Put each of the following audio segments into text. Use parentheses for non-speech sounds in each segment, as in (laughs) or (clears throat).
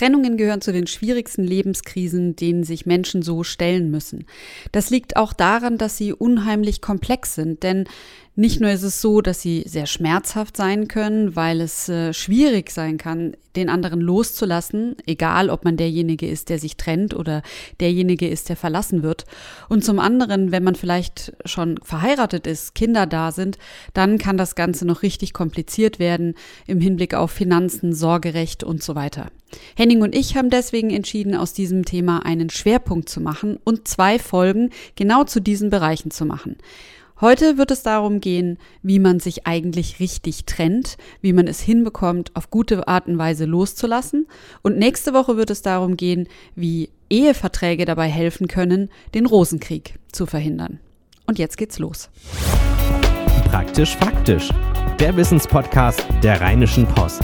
Trennungen gehören zu den schwierigsten Lebenskrisen, denen sich Menschen so stellen müssen. Das liegt auch daran, dass sie unheimlich komplex sind, denn nicht nur ist es so, dass sie sehr schmerzhaft sein können, weil es äh, schwierig sein kann, den anderen loszulassen, egal ob man derjenige ist, der sich trennt oder derjenige ist, der verlassen wird. Und zum anderen, wenn man vielleicht schon verheiratet ist, Kinder da sind, dann kann das Ganze noch richtig kompliziert werden im Hinblick auf Finanzen, Sorgerecht und so weiter. Henning und ich haben deswegen entschieden, aus diesem Thema einen Schwerpunkt zu machen und zwei Folgen genau zu diesen Bereichen zu machen. Heute wird es darum gehen, wie man sich eigentlich richtig trennt, wie man es hinbekommt, auf gute Art und Weise loszulassen. Und nächste Woche wird es darum gehen, wie Eheverträge dabei helfen können, den Rosenkrieg zu verhindern. Und jetzt geht's los. Praktisch faktisch. Der Wissenspodcast der Rheinischen Post.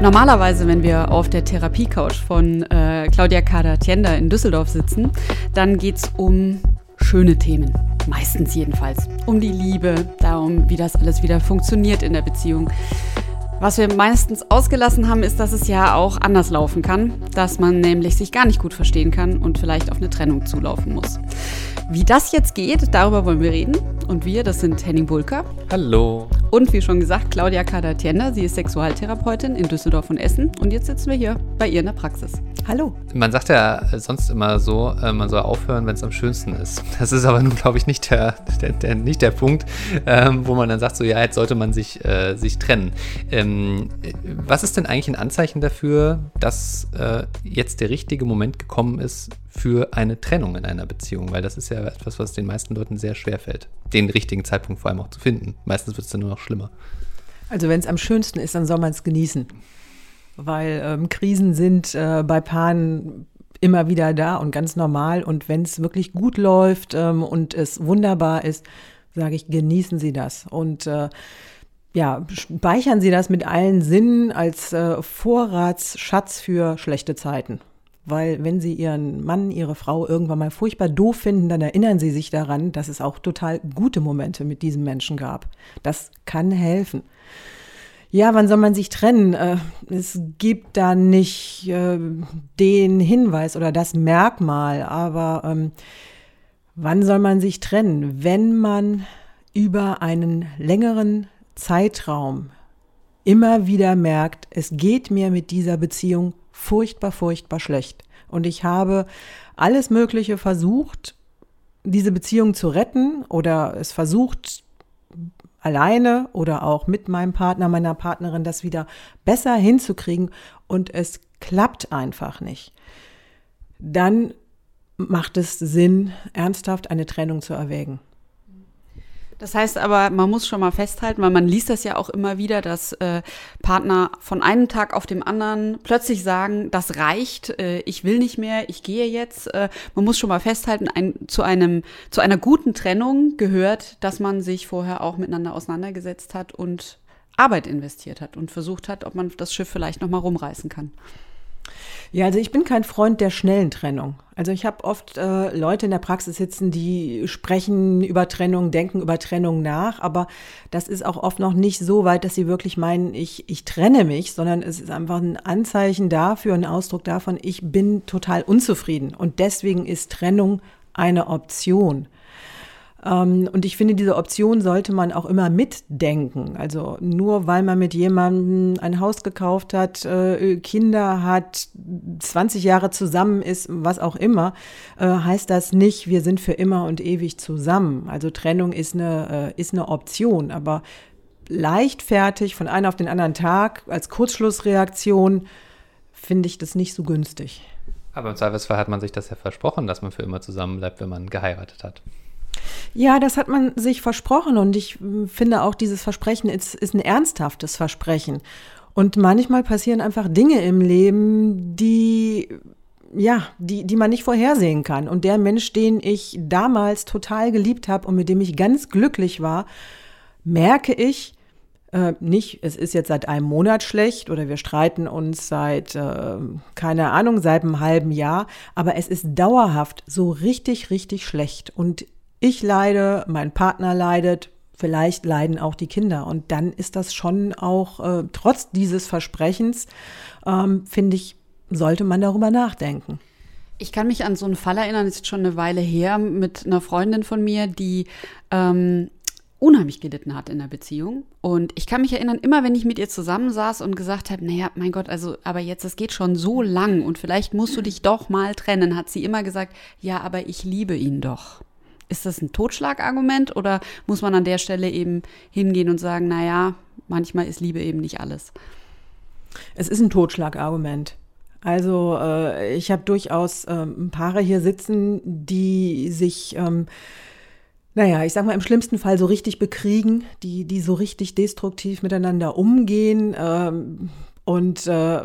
Normalerweise, wenn wir auf der Therapiecouch von äh, Claudia Kader-Tienda in Düsseldorf sitzen, dann geht es um schöne Themen. Meistens jedenfalls. Um die Liebe, darum, wie das alles wieder funktioniert in der Beziehung. Was wir meistens ausgelassen haben, ist, dass es ja auch anders laufen kann, dass man nämlich sich gar nicht gut verstehen kann und vielleicht auf eine Trennung zulaufen muss. Wie das jetzt geht, darüber wollen wir reden. Und wir, das sind Henning Bulker. Hallo. Und wie schon gesagt, Claudia Kader-Tienda. Sie ist Sexualtherapeutin in Düsseldorf und Essen. Und jetzt sitzen wir hier bei ihr in der Praxis. Hallo. Man sagt ja sonst immer so, äh, man soll aufhören, wenn es am schönsten ist. Das ist aber nun, glaube ich, nicht der, der, der, nicht der Punkt, ähm, wo man dann sagt, so ja, jetzt sollte man sich, äh, sich trennen. Ähm, was ist denn eigentlich ein Anzeichen dafür, dass äh, jetzt der richtige Moment gekommen ist für eine Trennung in einer Beziehung? Weil das ist ja etwas, was den meisten Leuten sehr schwer fällt, den richtigen Zeitpunkt vor allem auch zu finden. Meistens wird es dann nur noch schlimmer. Also wenn es am schönsten ist, dann soll man es genießen weil ähm, Krisen sind äh, bei Paaren immer wieder da und ganz normal. Und wenn es wirklich gut läuft ähm, und es wunderbar ist, sage ich, genießen Sie das. Und äh, ja, speichern Sie das mit allen Sinnen als äh, Vorratsschatz für schlechte Zeiten. Weil wenn Sie Ihren Mann, Ihre Frau irgendwann mal furchtbar doof finden, dann erinnern Sie sich daran, dass es auch total gute Momente mit diesem Menschen gab. Das kann helfen. Ja, wann soll man sich trennen? Äh, es gibt da nicht äh, den Hinweis oder das Merkmal, aber ähm, wann soll man sich trennen? Wenn man über einen längeren Zeitraum immer wieder merkt, es geht mir mit dieser Beziehung furchtbar, furchtbar schlecht. Und ich habe alles Mögliche versucht, diese Beziehung zu retten oder es versucht, alleine oder auch mit meinem Partner, meiner Partnerin das wieder besser hinzukriegen und es klappt einfach nicht, dann macht es Sinn, ernsthaft eine Trennung zu erwägen. Das heißt aber, man muss schon mal festhalten, weil man liest das ja auch immer wieder, dass äh, Partner von einem Tag auf dem anderen plötzlich sagen, das reicht, äh, ich will nicht mehr, ich gehe jetzt. Äh, man muss schon mal festhalten, ein, zu einem zu einer guten Trennung gehört, dass man sich vorher auch miteinander auseinandergesetzt hat und Arbeit investiert hat und versucht hat, ob man das Schiff vielleicht noch mal rumreißen kann. Ja, also ich bin kein Freund der schnellen Trennung. Also ich habe oft äh, Leute in der Praxis sitzen, die sprechen über Trennung, denken über Trennung nach, aber das ist auch oft noch nicht so weit, dass sie wirklich meinen, ich, ich trenne mich, sondern es ist einfach ein Anzeichen dafür, ein Ausdruck davon, ich bin total unzufrieden und deswegen ist Trennung eine Option. Ähm, und ich finde, diese Option sollte man auch immer mitdenken. Also nur weil man mit jemandem ein Haus gekauft hat, äh, Kinder hat, 20 Jahre zusammen ist, was auch immer, äh, heißt das nicht, wir sind für immer und ewig zusammen. Also Trennung ist eine, äh, ist eine Option, aber leichtfertig von einem auf den anderen Tag als Kurzschlussreaktion finde ich das nicht so günstig. Aber im Zweifelsfall hat man sich das ja versprochen, dass man für immer zusammen bleibt, wenn man geheiratet hat. Ja, das hat man sich versprochen und ich hm, finde auch, dieses Versprechen ist, ist ein ernsthaftes Versprechen. Und manchmal passieren einfach Dinge im Leben, die ja, die, die man nicht vorhersehen kann. Und der Mensch, den ich damals total geliebt habe und mit dem ich ganz glücklich war, merke ich, äh, nicht, es ist jetzt seit einem Monat schlecht oder wir streiten uns seit, äh, keine Ahnung, seit einem halben Jahr, aber es ist dauerhaft so richtig, richtig schlecht. Und ich leide, mein Partner leidet, vielleicht leiden auch die Kinder. Und dann ist das schon auch, äh, trotz dieses Versprechens, ähm, finde ich, sollte man darüber nachdenken. Ich kann mich an so einen Fall erinnern, ist schon eine Weile her, mit einer Freundin von mir, die ähm, unheimlich gelitten hat in der Beziehung. Und ich kann mich erinnern, immer wenn ich mit ihr zusammensaß und gesagt habe, naja, mein Gott, also, aber jetzt, es geht schon so lang und vielleicht musst du dich doch mal trennen, hat sie immer gesagt, ja, aber ich liebe ihn doch. Ist das ein Totschlagargument oder muss man an der Stelle eben hingehen und sagen, naja, manchmal ist Liebe eben nicht alles? Es ist ein Totschlagargument. Also äh, ich habe durchaus ähm, Paare hier sitzen, die sich, ähm, naja, ich sag mal im schlimmsten Fall so richtig bekriegen, die, die so richtig destruktiv miteinander umgehen. Ähm, und äh,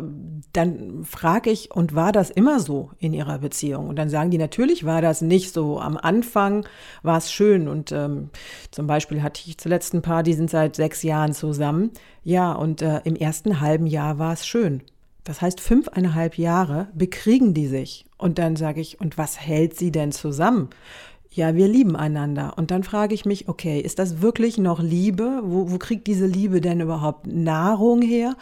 dann frage ich, und war das immer so in ihrer Beziehung? Und dann sagen die, natürlich war das nicht so. Am Anfang war es schön. Und ähm, zum Beispiel hatte ich zuletzt ein Paar, die sind seit sechs Jahren zusammen. Ja, und äh, im ersten halben Jahr war es schön. Das heißt, fünfeinhalb Jahre bekriegen die sich. Und dann sage ich, und was hält sie denn zusammen? Ja, wir lieben einander. Und dann frage ich mich, okay, ist das wirklich noch Liebe? Wo, wo kriegt diese Liebe denn überhaupt Nahrung her?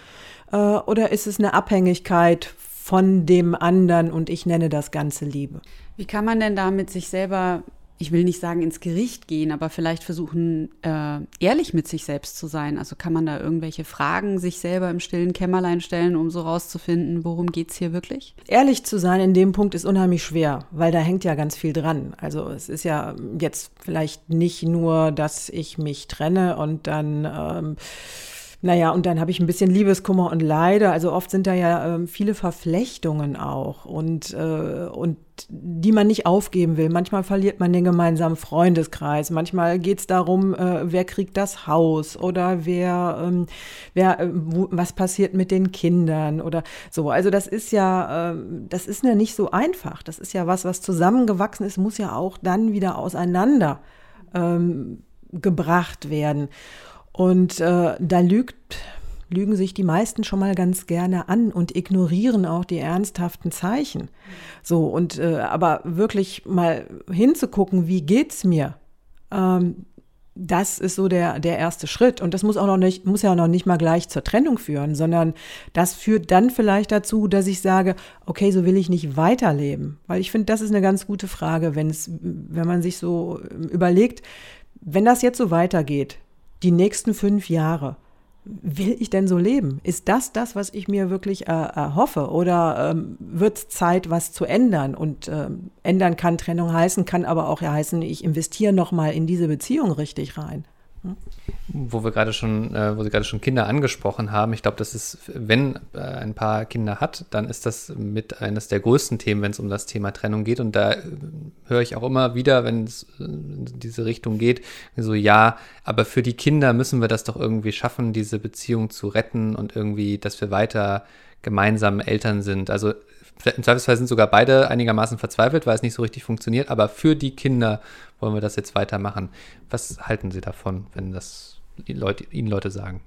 Äh, oder ist es eine Abhängigkeit von dem anderen und ich nenne das Ganze Liebe? Wie kann man denn da mit sich selber ich will nicht sagen ins Gericht gehen, aber vielleicht versuchen, äh, ehrlich mit sich selbst zu sein. Also kann man da irgendwelche Fragen sich selber im stillen Kämmerlein stellen, um so rauszufinden, worum geht es hier wirklich? Ehrlich zu sein in dem Punkt ist unheimlich schwer, weil da hängt ja ganz viel dran. Also es ist ja jetzt vielleicht nicht nur, dass ich mich trenne und dann ähm, naja, und dann habe ich ein bisschen Liebeskummer und Leide. Also oft sind da ja äh, viele Verflechtungen auch und, äh, und die man nicht aufgeben will. Manchmal verliert man den gemeinsamen Freundeskreis. Manchmal geht es darum, äh, wer kriegt das Haus oder wer, ähm, wer äh, wo, was passiert mit den Kindern oder so. Also das ist ja, äh, das ist ja nicht so einfach. Das ist ja was, was zusammengewachsen ist, muss ja auch dann wieder auseinander ähm, gebracht werden. Und äh, da lügt, lügen sich die meisten schon mal ganz gerne an und ignorieren auch die ernsthaften Zeichen. So, und äh, aber wirklich mal hinzugucken, wie geht's mir? Ähm, das ist so der, der erste Schritt. Und das muss auch noch nicht, muss ja auch noch nicht mal gleich zur Trennung führen, sondern das führt dann vielleicht dazu, dass ich sage, okay, so will ich nicht weiterleben. Weil ich finde, das ist eine ganz gute Frage, wenn es, wenn man sich so überlegt, wenn das jetzt so weitergeht, die nächsten fünf Jahre, will ich denn so leben? Ist das das, was ich mir wirklich äh, erhoffe? Oder ähm, wird es Zeit, was zu ändern? Und ähm, ändern kann Trennung heißen, kann aber auch ja heißen, ich investiere nochmal in diese Beziehung richtig rein. Wo wir gerade schon, äh, wo Sie gerade schon Kinder angesprochen haben, ich glaube, das ist, wenn äh, ein Paar Kinder hat, dann ist das mit eines der größten Themen, wenn es um das Thema Trennung geht. Und da äh, höre ich auch immer wieder, wenn es in diese Richtung geht, so ja, aber für die Kinder müssen wir das doch irgendwie schaffen, diese Beziehung zu retten und irgendwie, dass wir weiter gemeinsam Eltern sind. Also im Zweifelsfall sind sogar beide einigermaßen verzweifelt, weil es nicht so richtig funktioniert, aber für die Kinder wollen wir das jetzt weitermachen. Was halten Sie davon, wenn das Leute, Ihnen Leute sagen?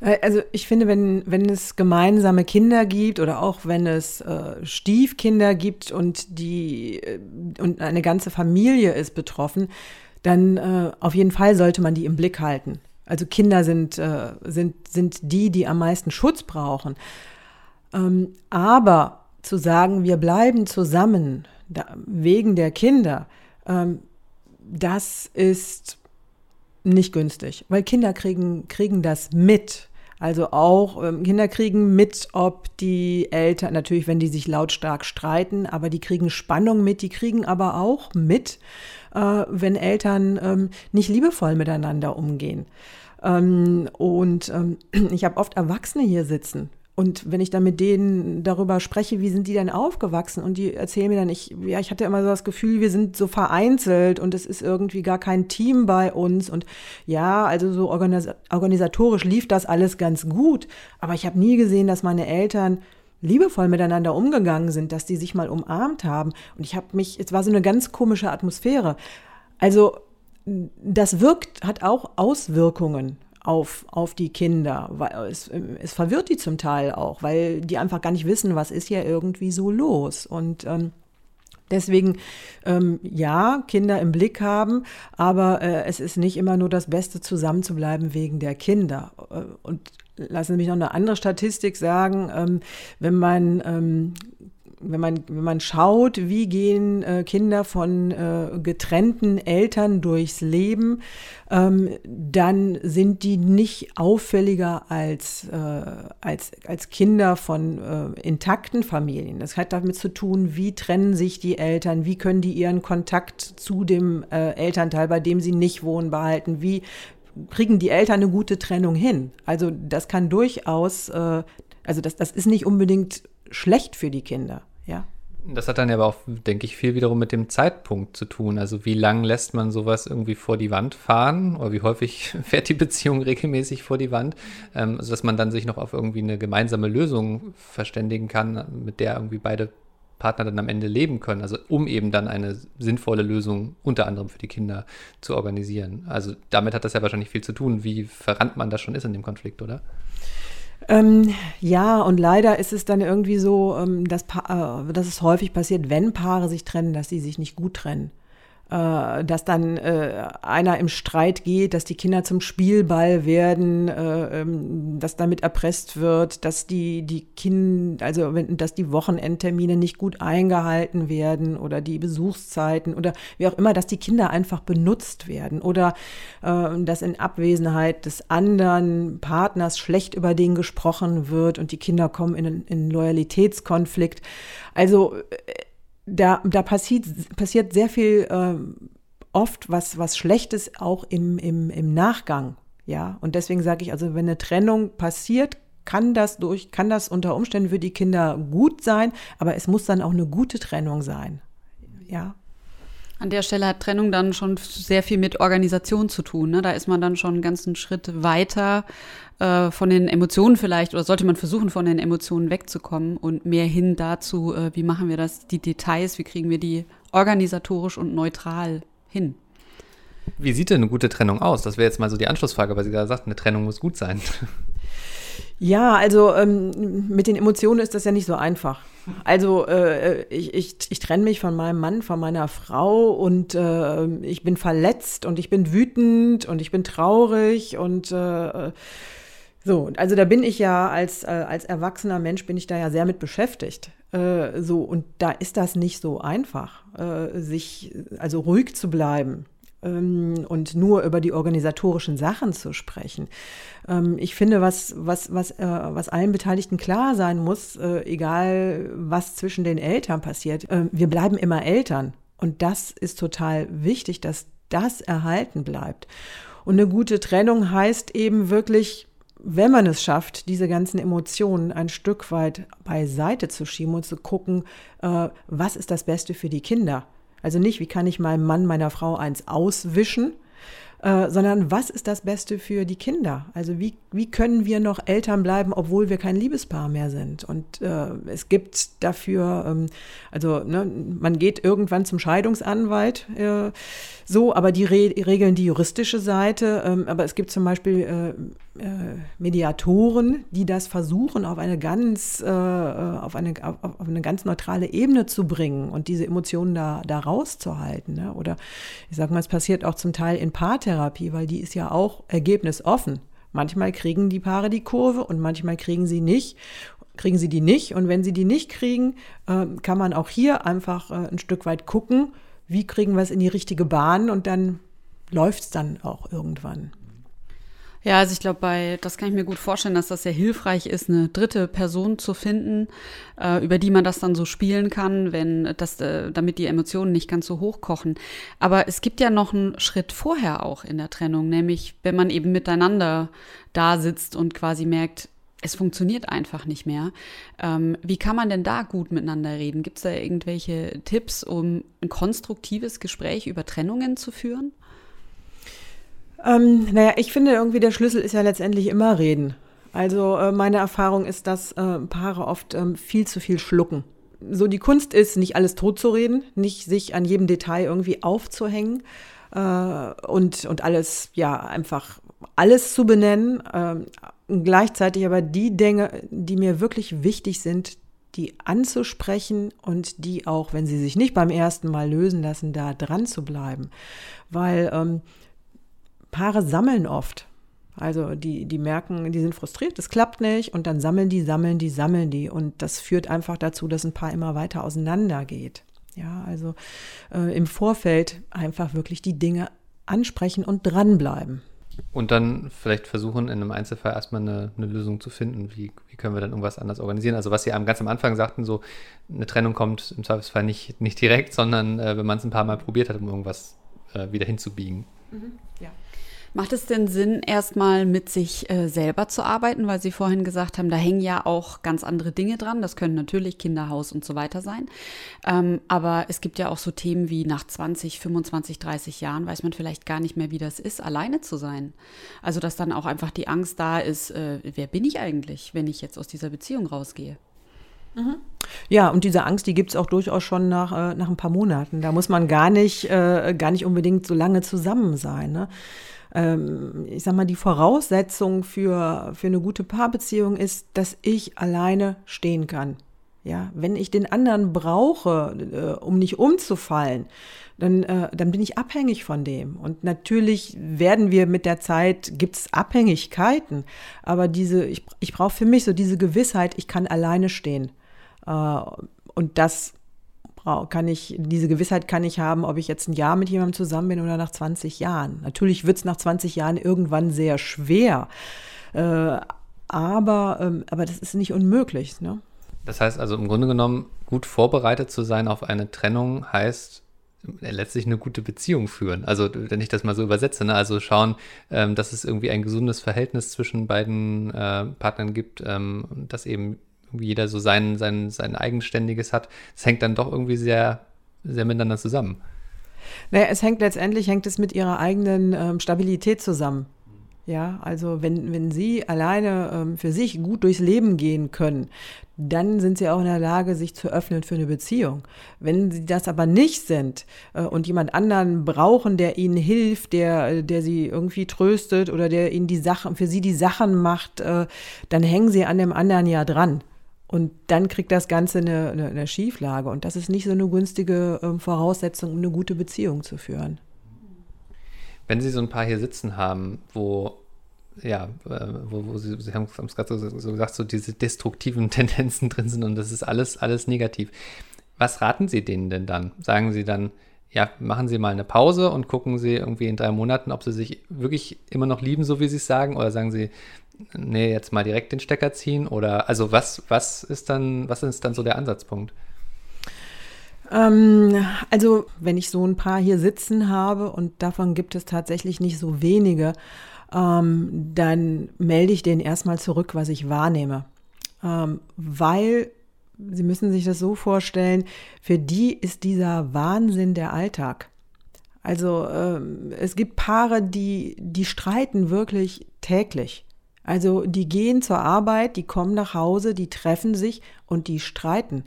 Äh, also ich finde, wenn, wenn es gemeinsame Kinder gibt oder auch wenn es äh, Stiefkinder gibt und die äh, und eine ganze Familie ist betroffen, dann äh, auf jeden Fall sollte man die im Blick halten. Also Kinder sind, äh, sind, sind die, die am meisten Schutz brauchen. Ähm, aber zu sagen, wir bleiben zusammen da, wegen der Kinder, ähm, das ist nicht günstig, weil Kinder kriegen, kriegen das mit. Also auch ähm, Kinder kriegen mit, ob die Eltern, natürlich, wenn die sich lautstark streiten, aber die kriegen Spannung mit, die kriegen aber auch mit, äh, wenn Eltern ähm, nicht liebevoll miteinander umgehen. Ähm, und ähm, (clears throat) ich habe oft Erwachsene hier sitzen, und wenn ich dann mit denen darüber spreche, wie sind die denn aufgewachsen? Und die erzählen mir dann, ich, ja, ich hatte immer so das Gefühl, wir sind so vereinzelt und es ist irgendwie gar kein Team bei uns. Und ja, also so organis organisatorisch lief das alles ganz gut. Aber ich habe nie gesehen, dass meine Eltern liebevoll miteinander umgegangen sind, dass die sich mal umarmt haben. Und ich habe mich, es war so eine ganz komische Atmosphäre. Also das wirkt, hat auch Auswirkungen auf, auf die Kinder. Es, es verwirrt die zum Teil auch, weil die einfach gar nicht wissen, was ist hier irgendwie so los. Und ähm, Deswegen, ähm, ja, Kinder im Blick haben, aber äh, es ist nicht immer nur das Beste, zusammen zu bleiben wegen der Kinder. Äh, und lassen Sie mich noch eine andere Statistik sagen. Ähm, wenn man ähm, wenn man, wenn man schaut, wie gehen äh, Kinder von äh, getrennten Eltern durchs Leben, ähm, dann sind die nicht auffälliger als, äh, als, als Kinder von äh, intakten Familien. Das hat damit zu tun, wie trennen sich die Eltern, wie können die ihren Kontakt zu dem äh, Elternteil, bei dem sie nicht wohnen, behalten, wie kriegen die Eltern eine gute Trennung hin. Also das kann durchaus, äh, also das, das ist nicht unbedingt schlecht für die Kinder, ja. Das hat dann aber auch, denke ich, viel wiederum mit dem Zeitpunkt zu tun. Also wie lang lässt man sowas irgendwie vor die Wand fahren oder wie häufig (laughs) fährt die Beziehung regelmäßig vor die Wand, ähm, sodass man dann sich noch auf irgendwie eine gemeinsame Lösung verständigen kann, mit der irgendwie beide Partner dann am Ende leben können. Also um eben dann eine sinnvolle Lösung unter anderem für die Kinder zu organisieren. Also damit hat das ja wahrscheinlich viel zu tun, wie verrannt man das schon ist in dem Konflikt, oder? Ähm, ja, und leider ist es dann irgendwie so, ähm, dass, äh, dass es häufig passiert, wenn Paare sich trennen, dass sie sich nicht gut trennen äh, dass dann äh, einer im Streit geht, dass die Kinder zum Spielball werden, äh, ähm, dass damit erpresst wird, dass die, die Kinder, also wenn, dass die Wochenendtermine nicht gut eingehalten werden oder die Besuchszeiten oder wie auch immer, dass die Kinder einfach benutzt werden oder äh, dass in Abwesenheit des anderen Partners schlecht über den gesprochen wird und die Kinder kommen in, in Loyalitätskonflikt. Also äh, da, da passiert, passiert sehr viel äh, oft was, was Schlechtes auch im, im, im Nachgang. Ja, und deswegen sage ich, also wenn eine Trennung passiert, kann das durch, kann das unter Umständen für die Kinder gut sein, aber es muss dann auch eine gute Trennung sein. Ja. An der Stelle hat Trennung dann schon sehr viel mit Organisation zu tun. Ne? Da ist man dann schon einen ganzen Schritt weiter äh, von den Emotionen vielleicht oder sollte man versuchen, von den Emotionen wegzukommen und mehr hin dazu, äh, wie machen wir das, die Details, wie kriegen wir die organisatorisch und neutral hin. Wie sieht denn eine gute Trennung aus? Das wäre jetzt mal so die Anschlussfrage, weil Sie gerade sagten, eine Trennung muss gut sein. Ja, also ähm, mit den Emotionen ist das ja nicht so einfach. Also äh, ich, ich, ich trenne mich von meinem Mann, von meiner Frau und äh, ich bin verletzt und ich bin wütend und ich bin traurig und äh, so, also da bin ich ja als, äh, als erwachsener Mensch bin ich da ja sehr mit beschäftigt. Äh, so, und da ist das nicht so einfach, äh, sich also ruhig zu bleiben und nur über die organisatorischen Sachen zu sprechen. Ähm, ich finde, was, was, was, äh, was allen Beteiligten klar sein muss, äh, egal was zwischen den Eltern passiert, äh, wir bleiben immer Eltern. Und das ist total wichtig, dass das erhalten bleibt. Und eine gute Trennung heißt eben wirklich, wenn man es schafft, diese ganzen Emotionen ein Stück weit beiseite zu schieben und zu gucken, was ist das Beste für die Kinder. Also nicht, wie kann ich meinem Mann, meiner Frau eins auswischen, äh, sondern was ist das Beste für die Kinder? Also wie, wie können wir noch Eltern bleiben, obwohl wir kein Liebespaar mehr sind? Und äh, es gibt dafür, ähm, also ne, man geht irgendwann zum Scheidungsanwalt, äh, so, aber die re regeln die juristische Seite. Ähm, aber es gibt zum Beispiel äh, äh, Mediatoren, die das versuchen, auf eine ganz, auf eine, auf, auf, eine ganz neutrale Ebene zu bringen und diese Emotionen da, da rauszuhalten. Ne? Oder ich sage mal, es passiert auch zum Teil in Paartherapie, weil die ist ja auch ergebnisoffen. Manchmal kriegen die Paare die Kurve und manchmal kriegen sie nicht kriegen sie die nicht. Und wenn sie die nicht kriegen, äh, kann man auch hier einfach äh, ein Stück weit gucken, wie kriegen wir es in die richtige Bahn und dann läuft es dann auch irgendwann. Ja, also ich glaube, bei das kann ich mir gut vorstellen, dass das sehr hilfreich ist, eine dritte Person zu finden, äh, über die man das dann so spielen kann, wenn das, äh, damit die Emotionen nicht ganz so hochkochen. Aber es gibt ja noch einen Schritt vorher auch in der Trennung, nämlich wenn man eben miteinander da sitzt und quasi merkt, es funktioniert einfach nicht mehr. Ähm, wie kann man denn da gut miteinander reden? Gibt es da irgendwelche Tipps, um ein konstruktives Gespräch über Trennungen zu führen? Ähm, naja, ich finde irgendwie, der Schlüssel ist ja letztendlich immer reden. Also äh, meine Erfahrung ist, dass äh, Paare oft ähm, viel zu viel schlucken. So die Kunst ist, nicht alles totzureden, nicht sich an jedem Detail irgendwie aufzuhängen äh, und, und alles, ja, einfach alles zu benennen. Ähm, gleichzeitig aber die Dinge, die mir wirklich wichtig sind, die anzusprechen und die auch, wenn sie sich nicht beim ersten Mal lösen lassen, da dran zu bleiben. Weil ähm, Paare sammeln oft. Also die, die merken, die sind frustriert, es klappt nicht und dann sammeln die, sammeln die, sammeln die. Und das führt einfach dazu, dass ein Paar immer weiter auseinander geht. Ja, also äh, im Vorfeld einfach wirklich die Dinge ansprechen und dranbleiben. Und dann vielleicht versuchen, in einem Einzelfall erstmal eine, eine Lösung zu finden. Wie, wie, können wir dann irgendwas anders organisieren? Also, was Sie ganz am Anfang sagten, so eine Trennung kommt im Zweifelsfall nicht, nicht direkt, sondern äh, wenn man es ein paar Mal probiert hat, um irgendwas äh, wieder hinzubiegen. Mhm, ja. Macht es denn Sinn, erstmal mit sich äh, selber zu arbeiten, weil Sie vorhin gesagt haben, da hängen ja auch ganz andere Dinge dran. Das können natürlich Kinderhaus und so weiter sein. Ähm, aber es gibt ja auch so Themen wie nach 20, 25, 30 Jahren weiß man vielleicht gar nicht mehr, wie das ist, alleine zu sein. Also dass dann auch einfach die Angst da ist, äh, wer bin ich eigentlich, wenn ich jetzt aus dieser Beziehung rausgehe? Ja, und diese Angst, die gibt es auch durchaus schon nach, äh, nach ein paar Monaten. Da muss man gar nicht, äh, gar nicht unbedingt so lange zusammen sein. Ne? ähm, ich sag mal, die Voraussetzung für, für eine gute Paarbeziehung ist, dass ich alleine stehen kann. Ja, wenn ich den anderen brauche, äh, um nicht umzufallen, dann, äh, dann bin ich abhängig von dem. Und natürlich werden wir mit der Zeit, gibt es Abhängigkeiten, aber diese, ich, ich brauche für mich so diese Gewissheit, ich kann alleine stehen. Äh, und das kann ich, diese Gewissheit kann ich haben, ob ich jetzt ein Jahr mit jemandem zusammen bin oder nach 20 Jahren. Natürlich wird es nach 20 Jahren irgendwann sehr schwer. Äh, aber, ähm, aber das ist nicht unmöglich. Ne? Das heißt also im Grunde genommen, gut vorbereitet zu sein auf eine Trennung heißt äh, letztlich eine gute Beziehung führen. Also wenn ich das mal so übersetze, ne? also schauen, ähm, dass es irgendwie ein gesundes Verhältnis zwischen beiden äh, Partnern gibt, ähm, dass eben jeder so sein, sein, sein eigenständiges hat. Es hängt dann doch irgendwie sehr, sehr miteinander zusammen. Naja, es hängt letztendlich, hängt es mit ihrer eigenen ähm, Stabilität zusammen. Ja, also wenn, wenn Sie alleine ähm, für sich gut durchs Leben gehen können, dann sind Sie auch in der Lage, sich zu öffnen für eine Beziehung. Wenn Sie das aber nicht sind äh, und jemand anderen brauchen, der Ihnen hilft, der, der Sie irgendwie tröstet oder der Ihnen die Sachen, für Sie die Sachen macht, äh, dann hängen Sie an dem anderen ja dran. Und dann kriegt das Ganze eine, eine, eine Schieflage. Und das ist nicht so eine günstige äh, Voraussetzung, um eine gute Beziehung zu führen. Wenn Sie so ein paar hier sitzen haben, wo, ja, äh, wo, wo Sie, Sie haben es gerade so, so, gesagt, so diese destruktiven (laughs) Tendenzen drin sind und das ist alles, alles negativ. Was raten Sie denen denn dann? Sagen Sie dann, ja, machen Sie mal eine Pause und gucken Sie irgendwie in drei Monaten, ob Sie sich wirklich immer noch lieben, so wie Sie es sagen, oder sagen Sie, nee, jetzt mal direkt den Stecker ziehen? Oder also was, was ist dann, was ist dann so der Ansatzpunkt? Ähm, also, wenn ich so ein paar hier sitzen habe und davon gibt es tatsächlich nicht so wenige, ähm, dann melde ich denen erstmal zurück, was ich wahrnehme. Ähm, weil Sie müssen sich das so vorstellen, für die ist dieser Wahnsinn der Alltag. Also ähm, es gibt Paare, die, die streiten wirklich täglich. Also die gehen zur Arbeit, die kommen nach Hause, die treffen sich und die streiten.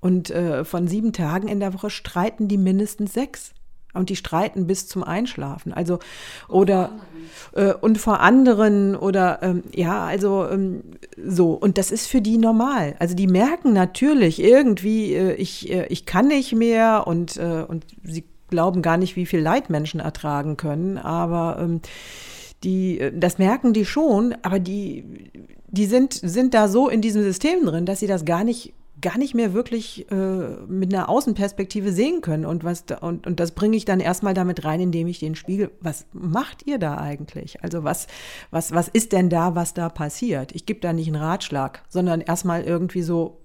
Und äh, von sieben Tagen in der Woche streiten die mindestens sechs. Und die streiten bis zum Einschlafen. Also oder äh, und vor anderen oder ähm, ja, also ähm, so. Und das ist für die normal. Also die merken natürlich irgendwie, äh, ich, äh, ich kann nicht mehr und, äh, und sie glauben gar nicht, wie viel Leid Menschen ertragen können. Aber ähm, die, äh, das merken die schon, aber die, die sind, sind da so in diesem System drin, dass sie das gar nicht, gar nicht mehr wirklich äh, mit einer Außenperspektive sehen können. Und, was da, und, und das bringe ich dann erstmal damit rein, indem ich den Spiegel, was macht ihr da eigentlich? Also was, was, was ist denn da, was da passiert? Ich gebe da nicht einen Ratschlag, sondern erstmal irgendwie so,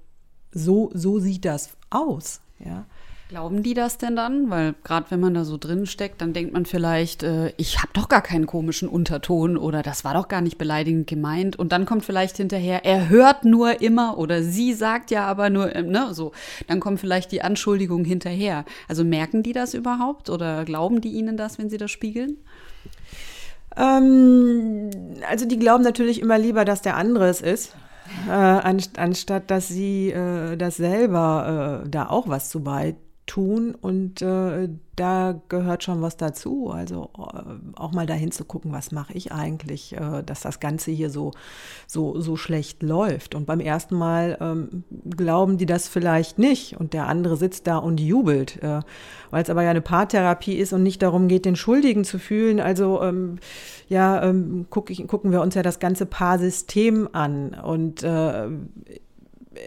so, so sieht das aus. Ja. Glauben die das denn dann? Weil gerade wenn man da so drin steckt, dann denkt man vielleicht, äh, ich habe doch gar keinen komischen Unterton oder das war doch gar nicht beleidigend gemeint. Und dann kommt vielleicht hinterher, er hört nur immer oder sie sagt ja aber nur, äh, ne, so. Dann kommt vielleicht die Anschuldigung hinterher. Also merken die das überhaupt oder glauben die ihnen das, wenn sie das spiegeln? Ähm, also die glauben natürlich immer lieber, dass der andere es ist. Äh, anstatt dass sie äh, das selber äh, da auch was zu bei tun und äh, da gehört schon was dazu. Also äh, auch mal dahin zu gucken, was mache ich eigentlich, äh, dass das Ganze hier so, so, so schlecht läuft. Und beim ersten Mal ähm, glauben die das vielleicht nicht und der andere sitzt da und jubelt, äh, weil es aber ja eine Paartherapie ist und nicht darum geht, den Schuldigen zu fühlen. Also ähm, ja, ähm, guck ich, gucken wir uns ja das ganze Paarsystem an und äh,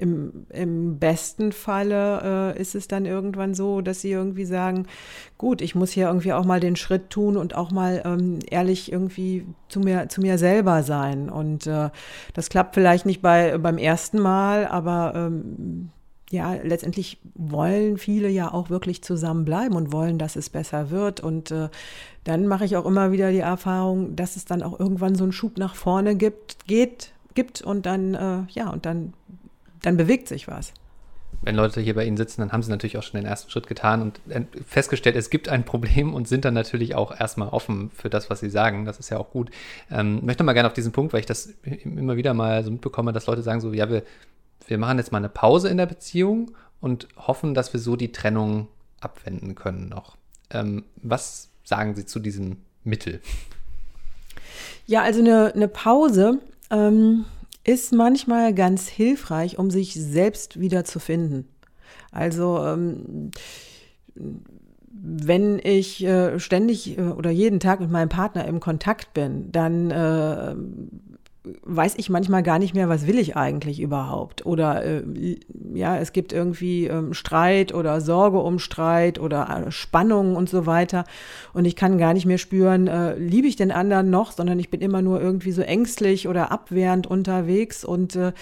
im, im besten Falle äh, ist es dann irgendwann so, dass sie irgendwie sagen, gut, ich muss hier irgendwie auch mal den Schritt tun und auch mal ähm, ehrlich irgendwie zu mir, zu mir selber sein. Und äh, das klappt vielleicht nicht bei, beim ersten Mal, aber ähm, ja, letztendlich wollen viele ja auch wirklich zusammenbleiben und wollen, dass es besser wird. Und äh, dann mache ich auch immer wieder die Erfahrung, dass es dann auch irgendwann so einen Schub nach vorne gibt, geht, gibt und dann, äh, ja, und dann dann bewegt sich was. Wenn Leute hier bei Ihnen sitzen, dann haben sie natürlich auch schon den ersten Schritt getan und festgestellt, es gibt ein Problem und sind dann natürlich auch erstmal offen für das, was sie sagen. Das ist ja auch gut. Ähm, möchte mal gerne auf diesen Punkt, weil ich das immer wieder mal so mitbekomme, dass Leute sagen so, ja, wir, wir machen jetzt mal eine Pause in der Beziehung und hoffen, dass wir so die Trennung abwenden können noch. Ähm, was sagen Sie zu diesem Mittel? Ja, also eine, eine Pause. Ähm ist manchmal ganz hilfreich, um sich selbst wieder zu finden. Also ähm, wenn ich äh, ständig äh, oder jeden Tag mit meinem Partner im Kontakt bin, dann äh, weiß ich manchmal gar nicht mehr, was will ich eigentlich überhaupt. Oder äh, ja, es gibt irgendwie ähm, Streit oder Sorge um Streit oder äh, Spannungen und so weiter. Und ich kann gar nicht mehr spüren, äh, liebe ich den anderen noch, sondern ich bin immer nur irgendwie so ängstlich oder abwehrend unterwegs. Und äh,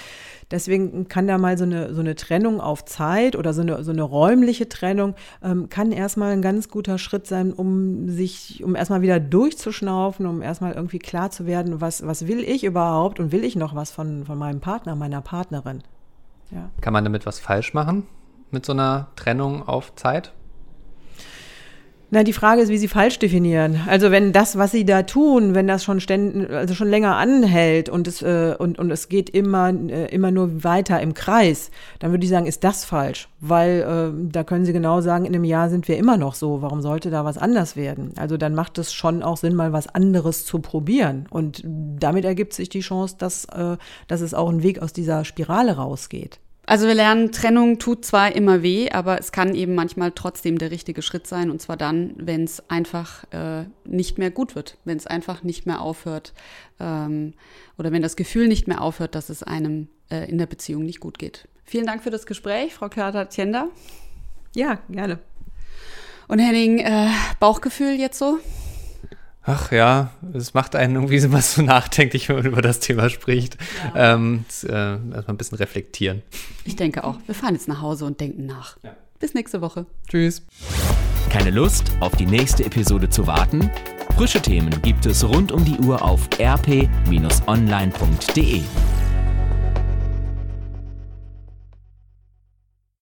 Deswegen kann da mal so eine, so eine Trennung auf Zeit oder so eine, so eine räumliche Trennung, ähm, kann erstmal ein ganz guter Schritt sein, um sich, um erstmal wieder durchzuschnaufen, um erstmal irgendwie klar zu werden, was, was will ich überhaupt und will ich noch was von, von meinem Partner, meiner Partnerin. Ja. Kann man damit was falsch machen? Mit so einer Trennung auf Zeit? Na, die Frage ist, wie Sie falsch definieren. Also wenn das, was Sie da tun, wenn das schon ständ, also schon länger anhält und es äh, und, und es geht immer äh, immer nur weiter im Kreis, dann würde ich sagen, ist das falsch, weil äh, da können Sie genau sagen, in einem Jahr sind wir immer noch so. Warum sollte da was anders werden? Also dann macht es schon auch Sinn, mal was anderes zu probieren und damit ergibt sich die Chance, dass äh, dass es auch ein Weg aus dieser Spirale rausgeht. Also wir lernen, Trennung tut zwar immer weh, aber es kann eben manchmal trotzdem der richtige Schritt sein. Und zwar dann, wenn es einfach äh, nicht mehr gut wird, wenn es einfach nicht mehr aufhört ähm, oder wenn das Gefühl nicht mehr aufhört, dass es einem äh, in der Beziehung nicht gut geht. Vielen Dank für das Gespräch, Frau Körter-Tienda. Ja, gerne. Und Henning, äh, Bauchgefühl jetzt so? Ach ja, es macht einen irgendwie immer so nachdenklich, wenn man über das Thema spricht. Ja. Ähm, äh, erstmal ein bisschen reflektieren. Ich denke auch. Wir fahren jetzt nach Hause und denken nach. Ja. Bis nächste Woche. Tschüss. Keine Lust, auf die nächste Episode zu warten? Frische Themen gibt es rund um die Uhr auf rp-online.de.